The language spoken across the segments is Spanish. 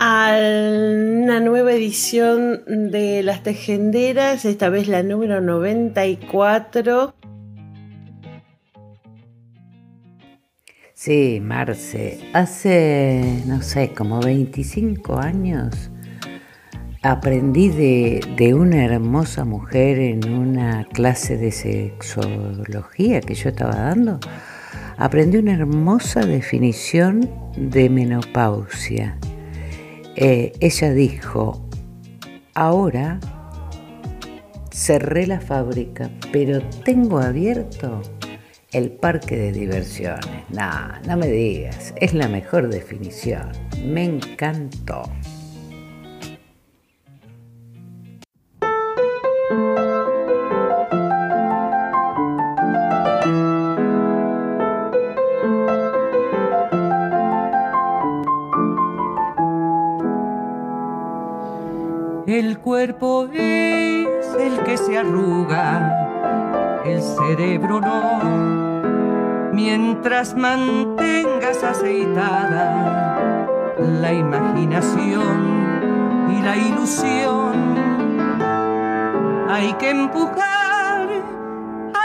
a una nueva edición de Las Tejenderas, esta vez la número 94. Sí, Marce, hace, no sé, como 25 años aprendí de, de, una hermosa mujer en una clase de sexología que yo estaba dando. Aprendí una hermosa definición de menopausia. Eh, ella dijo, ahora cerré la fábrica, pero tengo abierto el parque de diversiones. No, no me digas, es la mejor definición. Me encantó. Cuerpo es el que se arruga el cerebro no. Mientras mantengas aceitada la imaginación y la ilusión, hay que empujar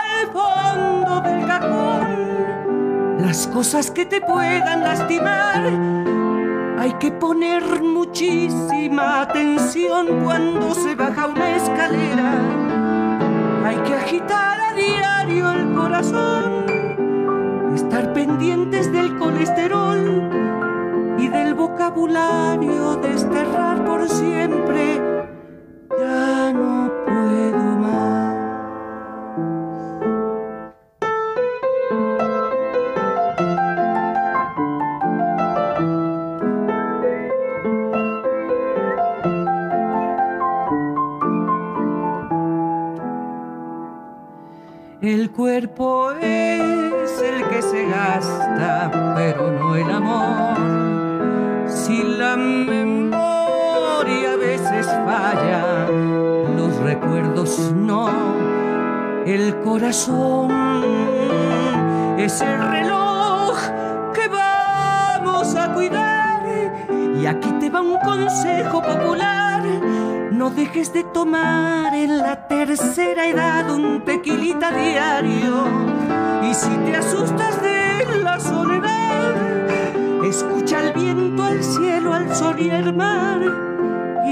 al fondo del cajón las cosas que te puedan lastimar. Hay que poner muchísima atención cuando se baja una escalera. Hay que agitar diario el corazón, estar pendientes del colesterol y del vocabulario, desterrar por siempre, El corazón es el reloj que vamos a cuidar. Y aquí te va un consejo popular no dejes de tomar en la tercera edad un tequilita diario. Y si te asustas de la soledad, escucha el viento, al cielo, al sol y al mar.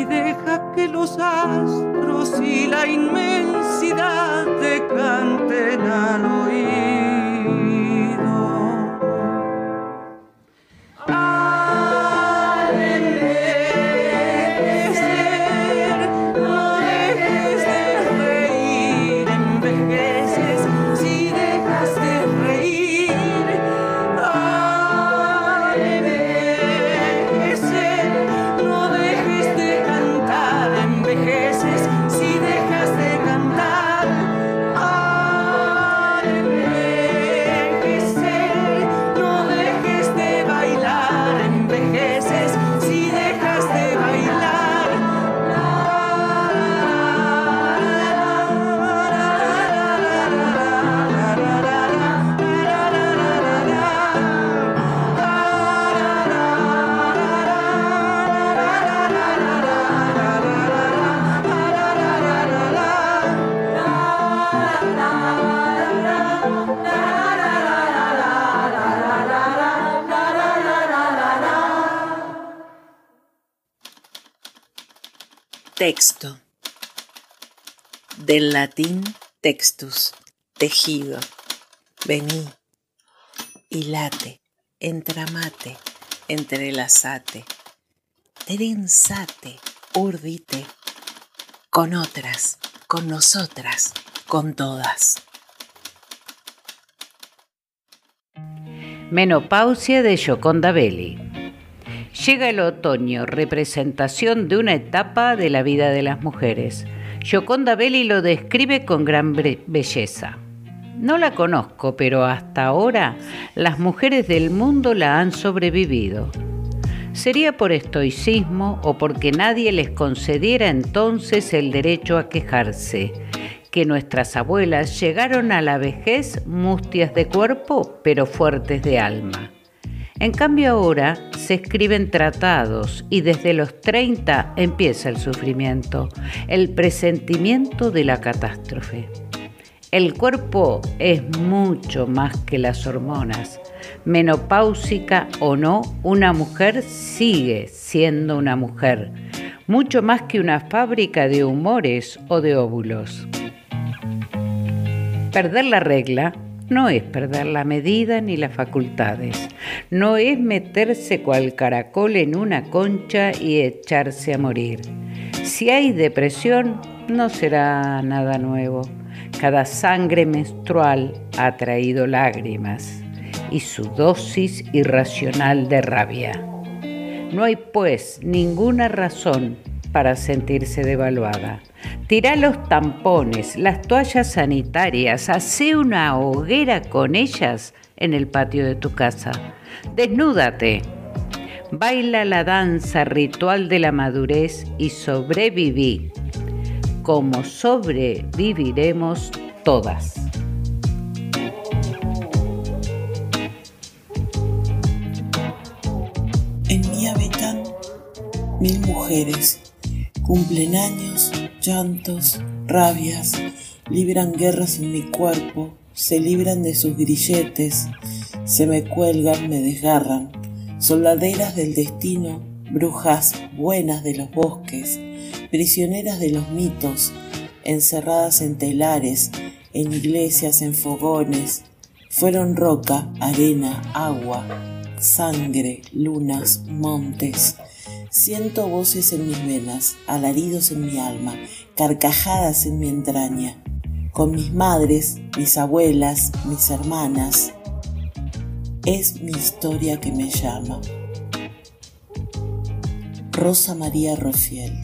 Y deja que los astros y la inmensidad te canten al oído. Texto. Del latín textus, tejido. Vení, hilate, entramate, entrelazate, trenzate, urdite, con otras, con nosotras, con todas. Menopausia de Gioconda Belli. Llega el otoño, representación de una etapa de la vida de las mujeres. Gioconda Belli lo describe con gran belleza. No la conozco, pero hasta ahora las mujeres del mundo la han sobrevivido. Sería por estoicismo o porque nadie les concediera entonces el derecho a quejarse, que nuestras abuelas llegaron a la vejez mustias de cuerpo, pero fuertes de alma. En cambio ahora se escriben tratados y desde los 30 empieza el sufrimiento, el presentimiento de la catástrofe. El cuerpo es mucho más que las hormonas. Menopáusica o no, una mujer sigue siendo una mujer, mucho más que una fábrica de humores o de óvulos. Perder la regla no es perder la medida ni las facultades, no es meterse cual caracol en una concha y echarse a morir. Si hay depresión, no será nada nuevo. Cada sangre menstrual ha traído lágrimas y su dosis irracional de rabia. No hay pues ninguna razón para sentirse devaluada. Tira los tampones, las toallas sanitarias, hace una hoguera con ellas en el patio de tu casa. Desnúdate. Baila la danza ritual de la madurez y sobreviví, como sobreviviremos todas. En mi habitán mil mujeres Cumplen años, llantos, rabias, libran guerras en mi cuerpo, se libran de sus grilletes, se me cuelgan, me desgarran, soldaderas del destino, brujas buenas de los bosques, prisioneras de los mitos, encerradas en telares, en iglesias, en fogones, fueron roca, arena, agua, sangre, lunas, montes, Siento voces en mis venas, alaridos en mi alma, carcajadas en mi entraña. Con mis madres, mis abuelas, mis hermanas, es mi historia que me llama. Rosa María Rofiel.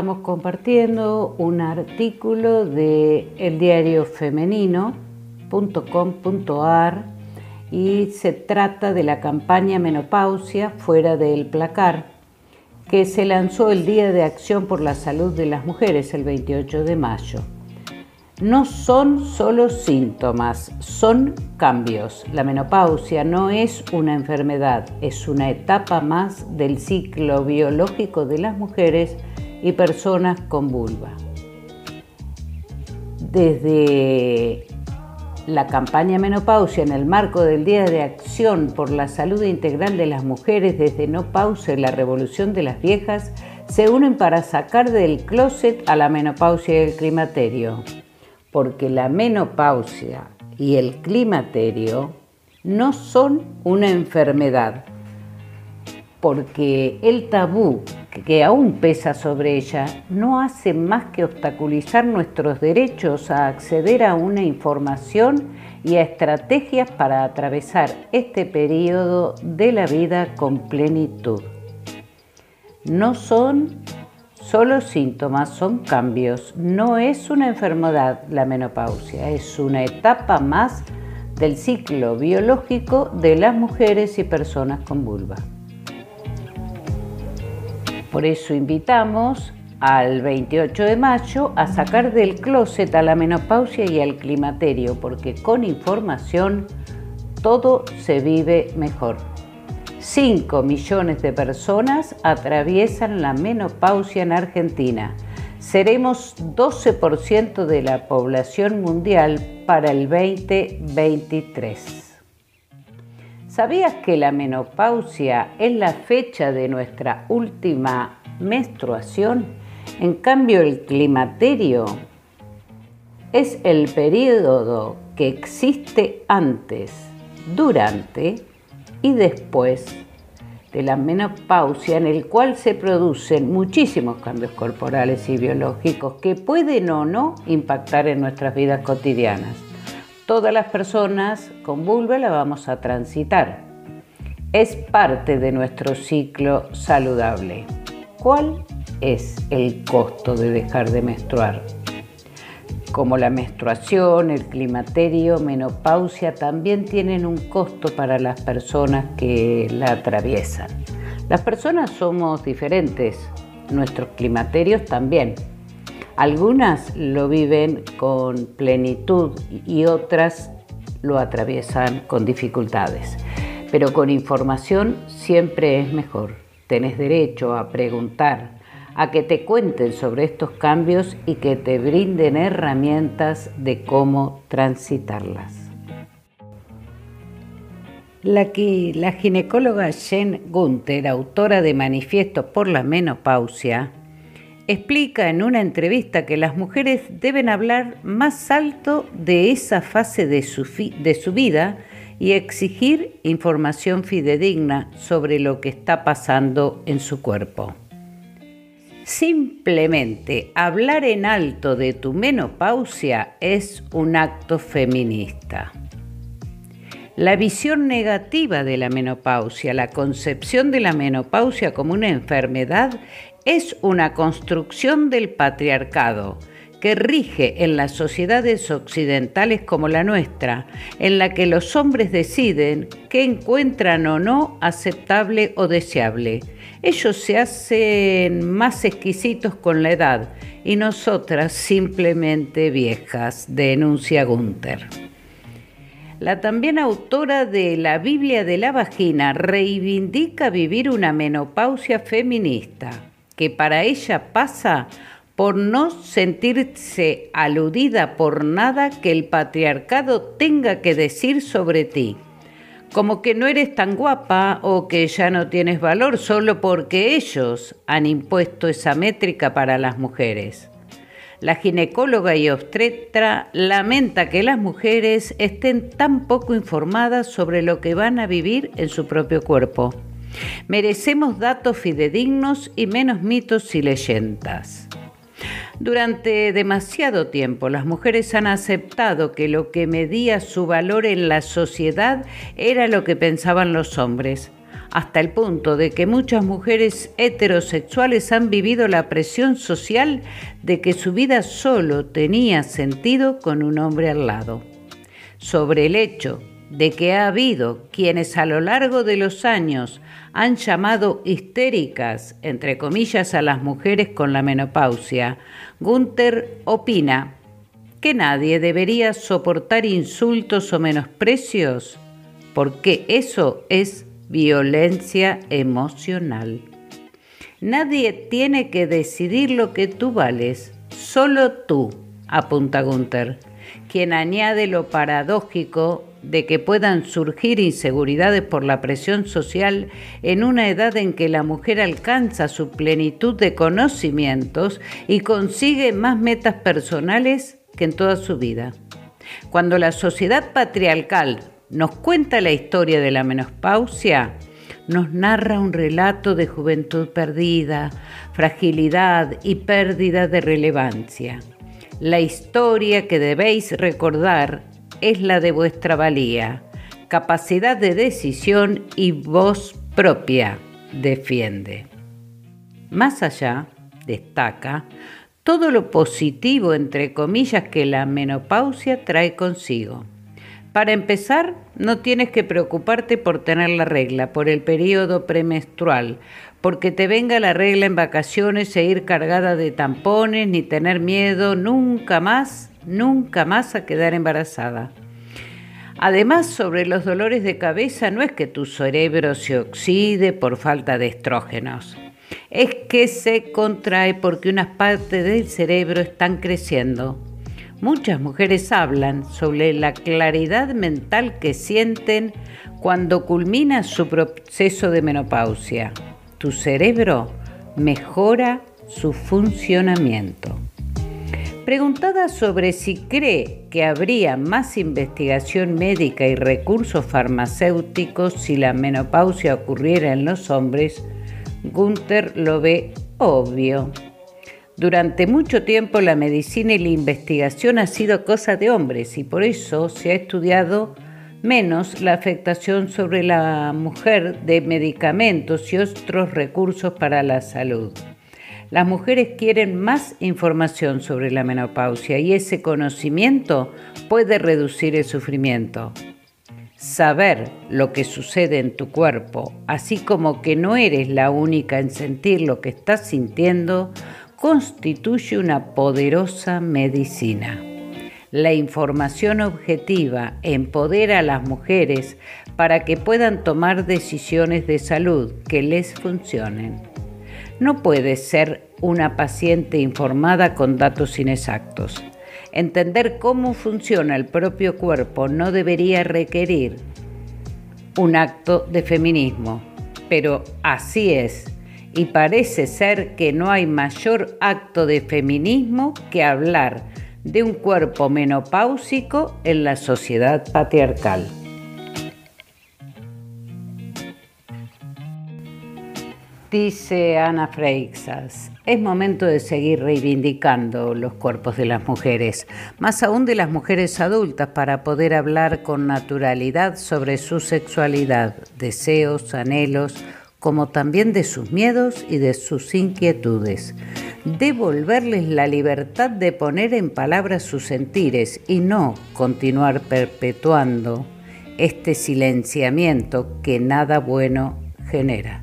Estamos compartiendo un artículo de el diario femenino.com.ar y se trata de la campaña Menopausia fuera del placar que se lanzó el Día de Acción por la Salud de las Mujeres el 28 de mayo no son solo síntomas, son cambios. La menopausia no es una enfermedad, es una etapa más del ciclo biológico de las mujeres y personas con vulva. Desde la campaña Menopausia en el marco del Día de Acción por la Salud Integral de las Mujeres desde No Pause la Revolución de las Viejas, se unen para sacar del closet a la menopausia y el climaterio porque la menopausia y el climaterio no son una enfermedad, porque el tabú que aún pesa sobre ella no hace más que obstaculizar nuestros derechos a acceder a una información y a estrategias para atravesar este periodo de la vida con plenitud. No son Solo síntomas son cambios, no es una enfermedad la menopausia, es una etapa más del ciclo biológico de las mujeres y personas con vulva. Por eso invitamos al 28 de mayo a sacar del closet a la menopausia y al climaterio, porque con información todo se vive mejor. 5 millones de personas atraviesan la menopausia en Argentina. Seremos 12% de la población mundial para el 2023. ¿Sabías que la menopausia es la fecha de nuestra última menstruación? En cambio, el climaterio es el periodo que existe antes, durante y después de la menopausia en el cual se producen muchísimos cambios corporales y biológicos que pueden o no impactar en nuestras vidas cotidianas. Todas las personas con vulva la vamos a transitar. Es parte de nuestro ciclo saludable. ¿Cuál es el costo de dejar de menstruar? como la menstruación, el climaterio, menopausia, también tienen un costo para las personas que la atraviesan. Las personas somos diferentes, nuestros climaterios también. Algunas lo viven con plenitud y otras lo atraviesan con dificultades. Pero con información siempre es mejor. Tenés derecho a preguntar, a que te cuenten sobre estos cambios y que te brinden herramientas de cómo transitarlas. La, ginecóloga Jen Gunther, autora de Manifiesto por la Menopausia, explica en una entrevista que las mujeres deben hablar más alto de esa fase de su, de su vida y exigir información fidedigna sobre lo que está pasando en su cuerpo. Simplemente hablar en alto de tu menopausia es un acto feminista. La visión negativa de la menopausia, la concepción de la menopausia como una enfermedad, es una construcción del patriarcado que rige en las sociedades occidentales como la nuestra, en la que los hombres deciden qué encuentran o no aceptable o deseable. Ellos se hacen más exquisitos con la edad y nosotras simplemente viejas, denuncia Gunther. La también autora de La Biblia de la Vagina reivindica vivir una menopausia feminista, que para ella pasa por no sentirse aludida por nada que el patriarcado tenga que decir sobre ti, como que no eres tan guapa o que ya no tienes valor solo porque ellos han impuesto esa métrica para las mujeres. La ginecóloga y obstetra lamenta que las mujeres estén tan poco informadas sobre lo que van a vivir en su propio cuerpo. Merecemos datos fidedignos y menos mitos y leyendas. Durante demasiado tiempo las mujeres han aceptado que lo que medía su valor en la sociedad era lo que pensaban los hombres. hasta el punto de que muchas mujeres heterosexuales han vivido la presión social de que su vida solo tenía sentido con un hombre al lado. Sobre el hecho de que ha habido quienes a lo largo de los años han llamado histéricas, entre comillas, a las mujeres con la menopausia, Gunther opina que nadie debería soportar insultos o menosprecios, porque eso es violencia emocional. Nadie tiene que decidir lo que tú vales, solo tú, apunta Gunther, quien añade lo paradójico de que puedan surgir inseguridades por la presión social en una edad en que la mujer alcanza su plenitud de conocimientos y consigue más metas personales que en toda su vida. Cuando la sociedad patriarcal nos cuenta la historia de la menopausia, nos narra un relato de juventud perdida, fragilidad y pérdida de relevancia. La historia que debéis recordar es la de vuestra valía, capacidad de decisión y voz propia, defiende. Más allá, destaca, todo lo positivo, entre comillas, que la menopausia trae consigo. Para empezar, no tienes que preocuparte por tener la regla, por el periodo premenstrual, porque te venga la regla en vacaciones e ir cargada de tampones, ni tener miedo nunca más, nunca más a quedar embarazada. Además, sobre los dolores de cabeza, no es que tu cerebro se oxide por falta de estrógenos, es que se contrae porque unas partes del cerebro están creciendo Muchas mujeres hablan sobre la claridad mental que sienten cuando culmina su proceso de menopausia. Tu cerebro mejora su funcionamiento. Preguntada sobre si cree que habría más investigación médica y recursos farmacéuticos si la menopausia ocurriera en los hombres, Gunther lo ve obvio. Durante mucho tiempo la medicina y la investigación ha sido cosa de hombres y por eso se ha estudiado menos la afectación sobre la mujer de medicamentos y otros recursos para la salud. Las mujeres quieren más información sobre la menopausia y ese conocimiento puede reducir el sufrimiento. Saber lo que sucede en tu cuerpo, así como que no eres la única en sentir lo que estás sintiendo, constituye una poderosa medicina. La información objetiva empodera a las mujeres para que puedan tomar decisiones de salud que les funcionen. No puede ser una paciente informada con datos inexactos. Entender cómo funciona el propio cuerpo no debería requerir un acto de feminismo, pero así es y parece ser que no hay mayor acto de feminismo que hablar de un cuerpo menopáusico en la sociedad patriarcal. Dice Ana Freixas, es momento de seguir reivindicando los cuerpos de las mujeres, más aún de las mujeres adultas, para poder hablar con naturalidad sobre su sexualidad, deseos, anhelos, como también de sus miedos y de sus inquietudes. Devolverles la libertad de poner en palabras sus sentires y no continuar perpetuando este silenciamiento que nada bueno genera.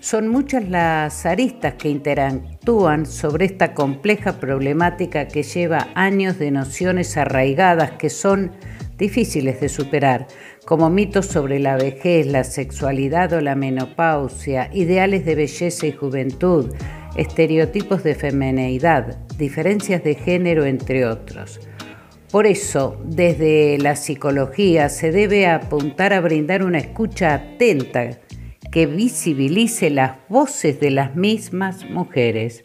Son muchas las aristas que interactúan sobre esta compleja problemática que lleva años de nociones arraigadas que son difíciles de superar, como mitos sobre la vejez, la sexualidad o la menopausia, ideales de belleza y juventud, estereotipos de femineidad, diferencias de género, entre otros. Por eso, desde la psicología se debe apuntar a brindar una escucha atenta que visibilice las voces de las mismas mujeres,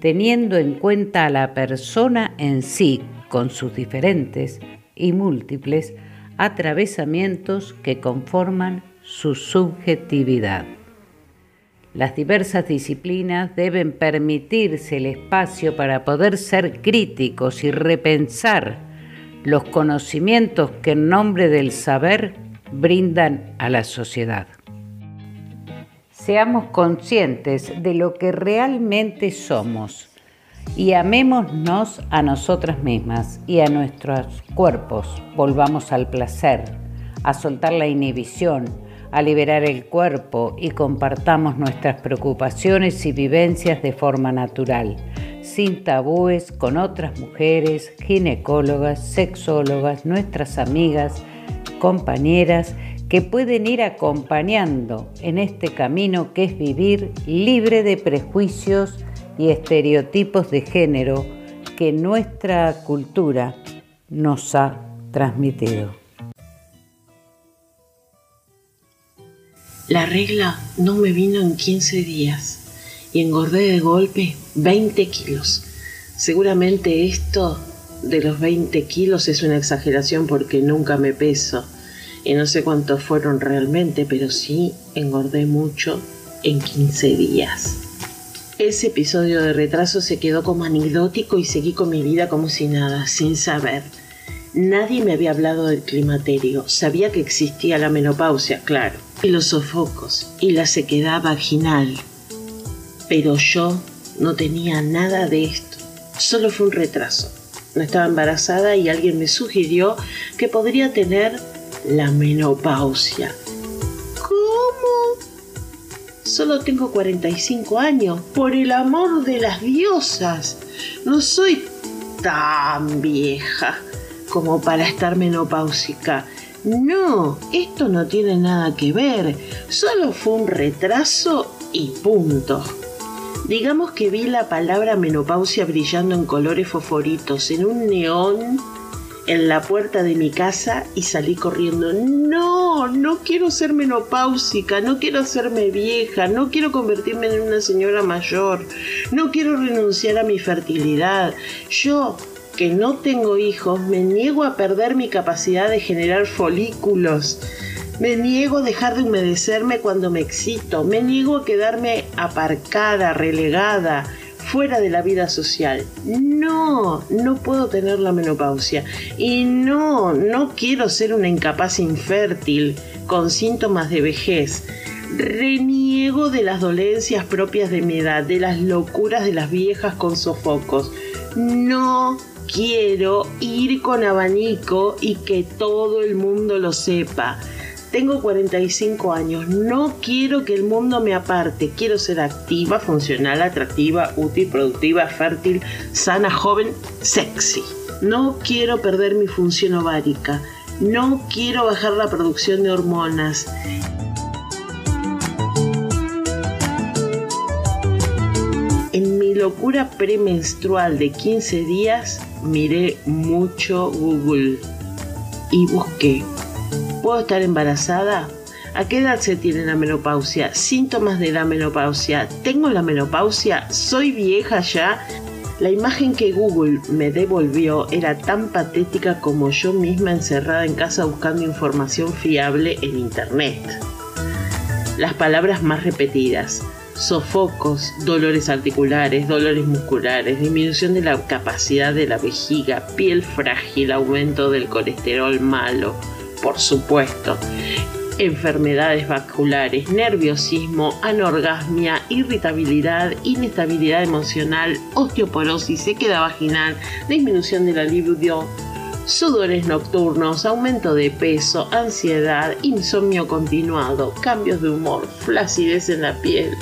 teniendo en cuenta a la persona en sí, con sus diferentes y múltiples atravesamientos que conforman su subjetividad. Las diversas disciplinas deben permitirse el espacio para poder ser críticos y repensar los conocimientos que en nombre del saber brindan a la sociedad. seamos conscientes de lo que realmente somos y amémonos a nosotras mismas y a nuestros cuerpos. Volvamos al placer, a soltar la inhibición, a liberar el cuerpo y compartamos nuestras preocupaciones y vivencias de forma natural, sin tabúes, con otras mujeres, ginecólogas, sexólogas, nuestras amigas, compañeras, que pueden ir acompañando en este camino que es vivir libre de prejuicios y estereotipos de género que nuestra cultura nos ha transmitido. La regla no me vino en 15 días y engordé de golpe 20 kilos. Seguramente esto de los 20 kilos es una exageración porque nunca me peso y no sé cuántos fueron realmente, pero sí engordé mucho en 15 días. Ese episodio de retraso se quedó como anecdótico y seguí con mi vida como si nada, sin saber. Nadie me había hablado del climaterio, sabía que existía la menopausia, claro, y los sofocos, y la sequedad vaginal. Pero yo no tenía nada de esto, solo fue un retraso. No estaba embarazada y alguien me sugirió que podría tener la menopausia. Solo tengo 45 años, por el amor de las diosas. No soy tan vieja como para estar menopáusica. No, esto no tiene nada que ver. Solo fue un retraso y punto. Digamos que vi la palabra menopausia brillando en colores fosforitos en un neón en la puerta de mi casa y salí corriendo. No, no quiero ser menopáusica, no quiero hacerme vieja, no quiero convertirme en una señora mayor, no quiero renunciar a mi fertilidad. Yo, que no tengo hijos, me niego a perder mi capacidad de generar folículos. Me niego a dejar de humedecerme cuando me excito. Me niego a quedarme aparcada, relegada fuera de la vida social. No, no puedo tener la menopausia. Y no, no quiero ser una incapaz infértil con síntomas de vejez. Reniego de las dolencias propias de mi edad, de las locuras de las viejas con sofocos. No quiero ir con abanico y que todo el mundo lo sepa. Tengo 45 años, no quiero que el mundo me aparte, quiero ser activa, funcional, atractiva, útil, productiva, fértil, sana, joven, sexy. No quiero perder mi función ovárica, no quiero bajar la producción de hormonas. En mi locura premenstrual de 15 días miré mucho Google y busqué ¿Puedo estar embarazada? ¿A qué edad se tiene la menopausia? Síntomas de la menopausia. ¿Tengo la menopausia? ¿Soy vieja ya? La imagen que Google me devolvió era tan patética como yo misma encerrada en casa buscando información fiable en Internet. Las palabras más repetidas. Sofocos, dolores articulares, dolores musculares, disminución de la capacidad de la vejiga, piel frágil, aumento del colesterol malo, por supuesto. Enfermedades vasculares, nerviosismo, anorgasmia, irritabilidad, inestabilidad emocional, osteoporosis, sequedad vaginal, disminución de la libido, sudores nocturnos, aumento de peso, ansiedad, insomnio continuado, cambios de humor, flacidez en la piel,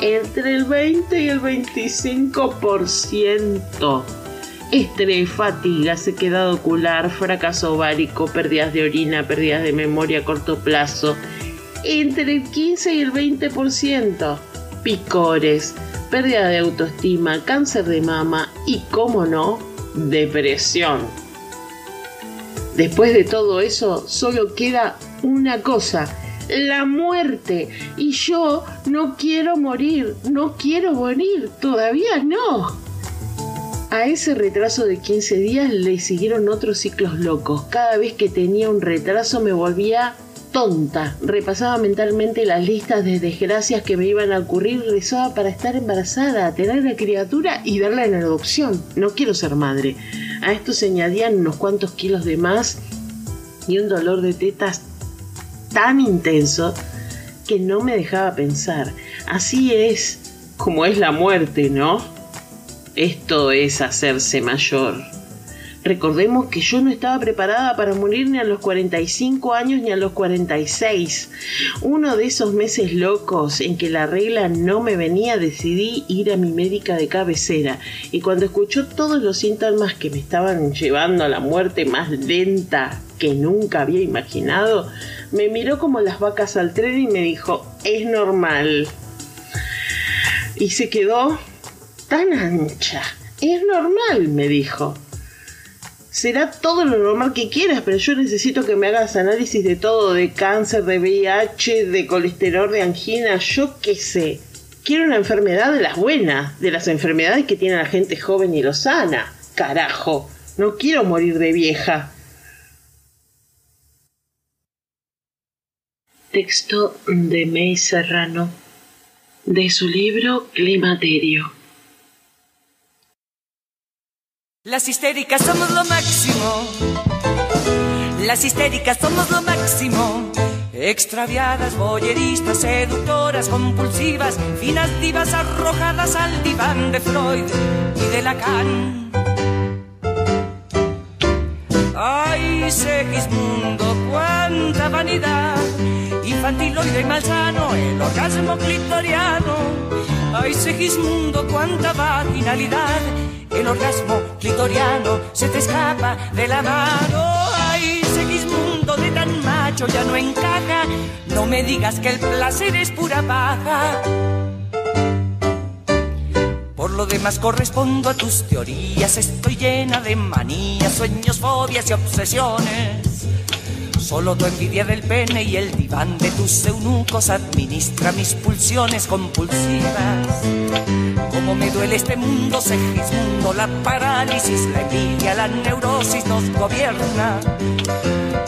entre el 20 y el 25% estrés, fatiga, sequedad ocular, fracaso ovárico, pérdidas de orina, pérdidas de memoria a corto plazo, entre el 15 y el 20%, picores, pérdida de autoestima, cáncer de mama y, como no, depresión. Después de todo eso, solo queda una cosa, la muerte. Y yo no quiero morir, no quiero morir, todavía no. A ese retraso de 15 días le siguieron otros ciclos locos. Cada vez que tenía un retraso me volvía tonta. Repasaba mentalmente las listas de desgracias que me iban a ocurrir, rezaba para estar embarazada, tener la criatura y darla en adopción. No quiero ser madre. A esto se añadían unos cuantos kilos de más y un dolor de tetas tan intenso que no me dejaba pensar. Así es como es la muerte, ¿no? Esto es hacerse mayor. Recordemos que yo no estaba preparada para morir ni a los 45 años ni a los 46. Uno de esos meses locos en que la regla no me venía, decidí ir a mi médica de cabecera y cuando escuchó todos los síntomas que me estaban llevando a la muerte más lenta que nunca había imaginado, me miró como las vacas al tren y me dijo, es normal. Y se quedó tan ancha. Es normal, me dijo será todo lo normal que quieras, pero yo necesito que me hagas análisis de todo, de cáncer, de VIH, de colesterol, de angina, yo qué sé. Quiero una enfermedad de las buenas, de las enfermedades que tiene la gente joven y lo sana. Carajo, no quiero morir de vieja. Texto de May Serrano, de su libro Climaterio. Las histéricas somos lo máximo. Las histéricas somos lo máximo. Extraviadas, boyeristas, seductoras, compulsivas, finas divas arrojadas al diván de Freud y de Lacan. Ay, Segismundo, cuánta vanidad, infantiloide y malsano, el orgasmo clitoriano. Ay, Segismundo, cuánta vaginalidad el orgasmo clitoriano se te escapa de la mano. Ay, Segismundo de tan macho ya no encaja. No me digas que el placer es pura paja. Por lo demás correspondo a tus teorías, estoy llena de manías, sueños, fobias y obsesiones. Solo tu envidia del pene y el diván de tus eunucos administra mis pulsiones compulsivas. Como me duele este mundo, Segismundo, la parálisis, la envidia, la neurosis nos gobierna.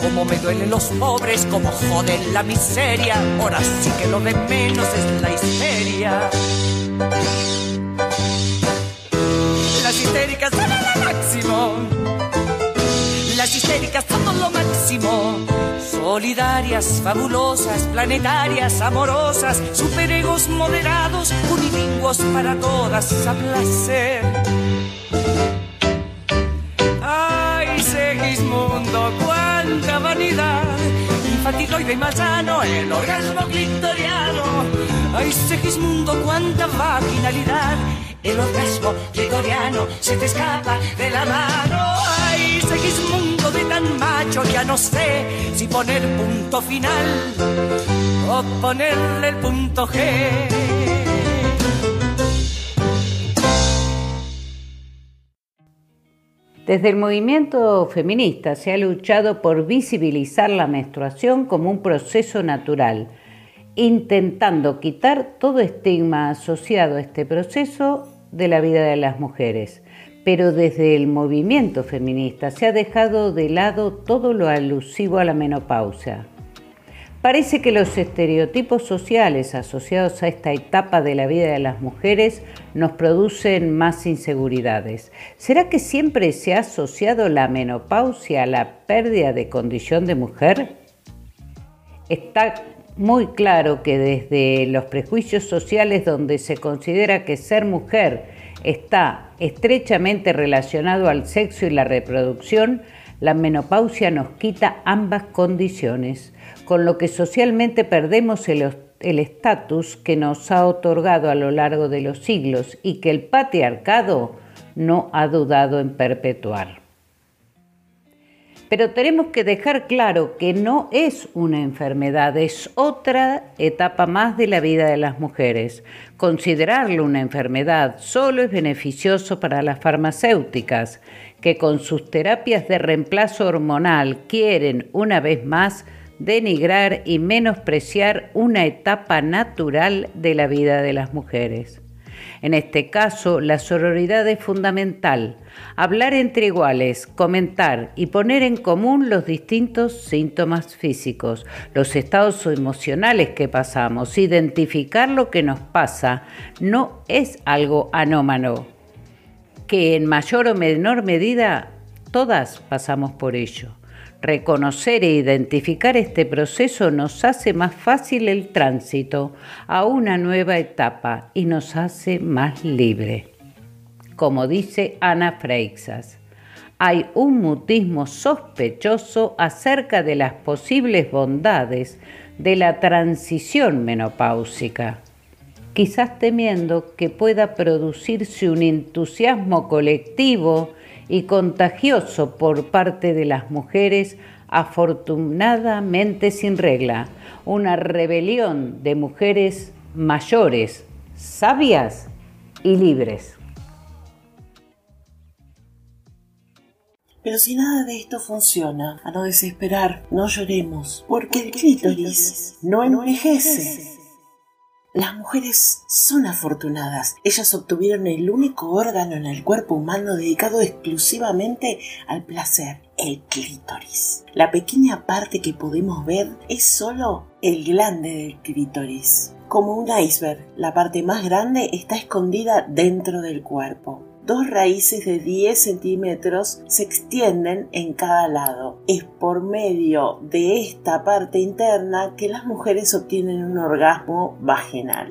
Como me duelen los pobres, como joden la miseria, ahora sí que lo de menos es la histeria. Las histéricas son lo máximo. Histéricas son lo máximo solidarias, fabulosas, planetarias, amorosas, superegos moderados, unilingüos para todas a placer. Ay, Segismundo, cuánta vanidad, infantiloide y malsano, el orgasmo clitoriano. Ay, Segismundo, cuánta vaginalidad, el orgasmo clitoriano se te escapa de la mano. Ay, Segismundo tan macho, ya no sé si poner punto final o ponerle el punto G. Desde el movimiento feminista se ha luchado por visibilizar la menstruación como un proceso natural, intentando quitar todo estigma asociado a este proceso de la vida de las mujeres. Pero desde el movimiento feminista se ha dejado de lado todo lo alusivo a la menopausia. Parece que los estereotipos sociales asociados a esta etapa de la vida de las mujeres nos producen más inseguridades. ¿Será que siempre se ha asociado la menopausia a la pérdida de condición de mujer? Está muy claro que desde los prejuicios sociales donde se considera que ser mujer está estrechamente relacionado al sexo y la reproducción, la menopausia nos quita ambas condiciones, con lo que socialmente perdemos el estatus que nos ha otorgado a lo largo de los siglos y que el patriarcado no ha dudado en perpetuar. Pero tenemos que dejar claro que no es una enfermedad, es otra etapa más de la vida de las mujeres. Considerarlo una enfermedad solo es beneficioso para las farmacéuticas, que con sus terapias de reemplazo hormonal quieren, una vez más, denigrar y menospreciar una etapa natural de la vida de las mujeres. En este caso, la sororidad es fundamental. Hablar entre iguales, comentar y poner en común los distintos síntomas físicos, los estados emocionales que pasamos, identificar lo que nos pasa, no es algo anómalo, que en mayor o menor medida todas pasamos por ello. Reconocer e identificar este proceso nos hace más fácil el tránsito a una nueva etapa y nos hace más libre. Como dice Ana Freixas, hay un mutismo sospechoso acerca de las posibles bondades de la transición menopáusica, quizás temiendo que pueda producirse un entusiasmo colectivo y contagioso por parte de las mujeres afortunadamente sin regla, una rebelión de mujeres mayores, sabias y libres. Pero si nada de esto funciona, a no desesperar, no lloremos, porque el clítoris no envejece. Las mujeres son afortunadas. Ellas obtuvieron el único órgano en el cuerpo humano dedicado exclusivamente al placer, el clítoris. La pequeña parte que podemos ver es solo el glande del clítoris. Como un iceberg, la parte más grande está escondida dentro del cuerpo dos raíces de 10 centímetros se extienden en cada lado. Es por medio de esta parte interna que las mujeres obtienen un orgasmo vaginal.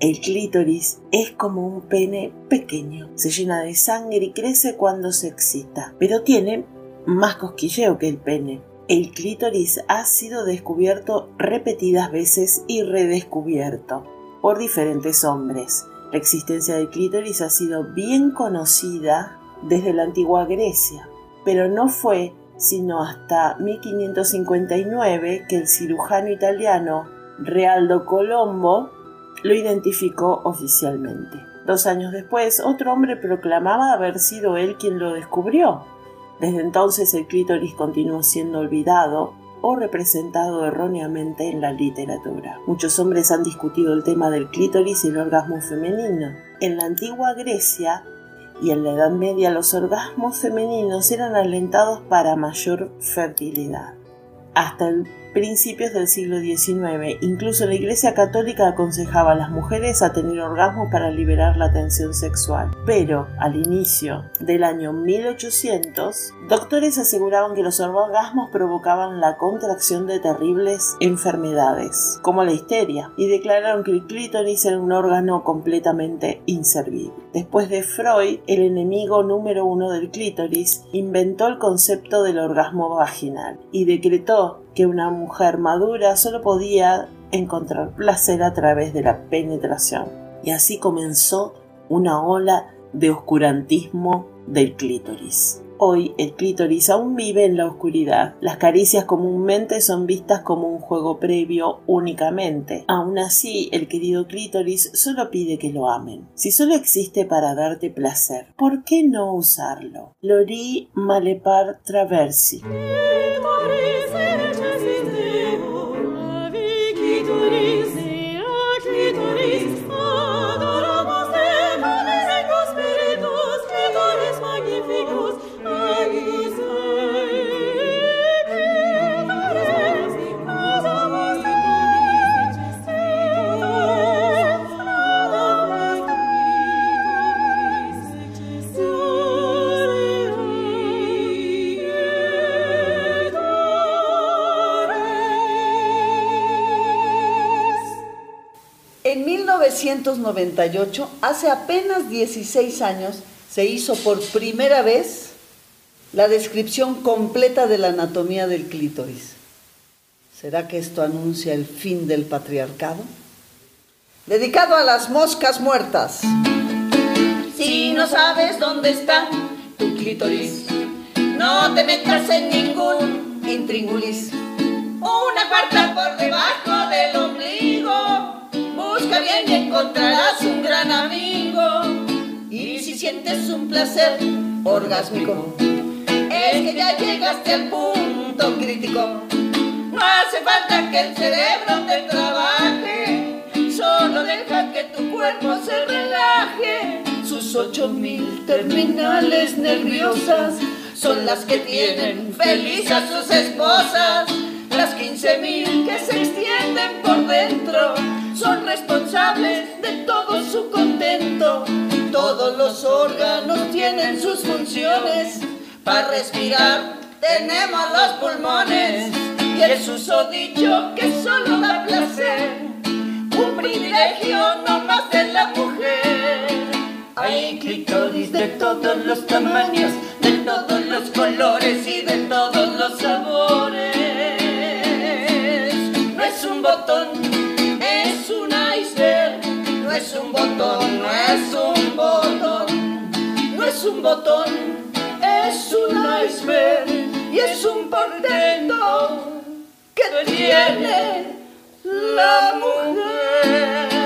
El clítoris es como un pene pequeño, se llena de sangre y crece cuando se excita, pero tiene más cosquilleo que el pene. El clítoris ha sido descubierto repetidas veces y redescubierto por diferentes hombres la existencia del clítoris ha sido bien conocida desde la antigua Grecia, pero no fue sino hasta 1559 que el cirujano italiano Realdo Colombo lo identificó oficialmente. Dos años después, otro hombre proclamaba haber sido él quien lo descubrió. Desde entonces el clítoris continuó siendo olvidado o representado erróneamente en la literatura. Muchos hombres han discutido el tema del clítoris y el orgasmo femenino. En la antigua Grecia y en la Edad Media los orgasmos femeninos eran alentados para mayor fertilidad. Hasta principios del siglo XIX, incluso la Iglesia Católica aconsejaba a las mujeres a tener orgasmos para liberar la tensión sexual. Pero al inicio del año 1800, doctores aseguraban que los orgasmos provocaban la contracción de terribles enfermedades, como la histeria, y declararon que el clítoris era un órgano completamente inservible. Después de Freud, el enemigo número uno del clítoris inventó el concepto del orgasmo vaginal y decretó que una mujer madura solo podía encontrar placer a través de la penetración. Y así comenzó una ola de oscurantismo del clítoris. Hoy el clítoris aún vive en la oscuridad. Las caricias comúnmente son vistas como un juego previo únicamente. Aún así, el querido clítoris solo pide que lo amen. Si solo existe para darte placer, ¿por qué no usarlo? Lori Malepar Traversi. 1998, hace apenas 16 años, se hizo por primera vez la descripción completa de la anatomía del clítoris. ¿Será que esto anuncia el fin del patriarcado? Dedicado a las moscas muertas. Si no sabes dónde está tu clítoris, no te metas en ningún intríngulis. Una cuarta por debajo del ombligo bien y encontrarás un gran amigo. Y si sientes un placer orgásmico, es que ya llegaste al punto crítico. No hace falta que el cerebro te trabaje, solo deja que tu cuerpo se relaje. Sus ocho mil terminales nerviosas son las que tienen feliz a sus esposas. Las quince mil que se extienden por dentro son responsables de todo su contento. Todos los órganos tienen sus funciones para respirar, tenemos los pulmones y el susodicho que solo da placer, un privilegio no más de la mujer. Hay clitoris de todos los tamaños, de todos los colores y de todos los sabores. No es un botón, es un botón, no es un botón. No es un botón, es un iceberg. Y es un portento que tiene la mujer.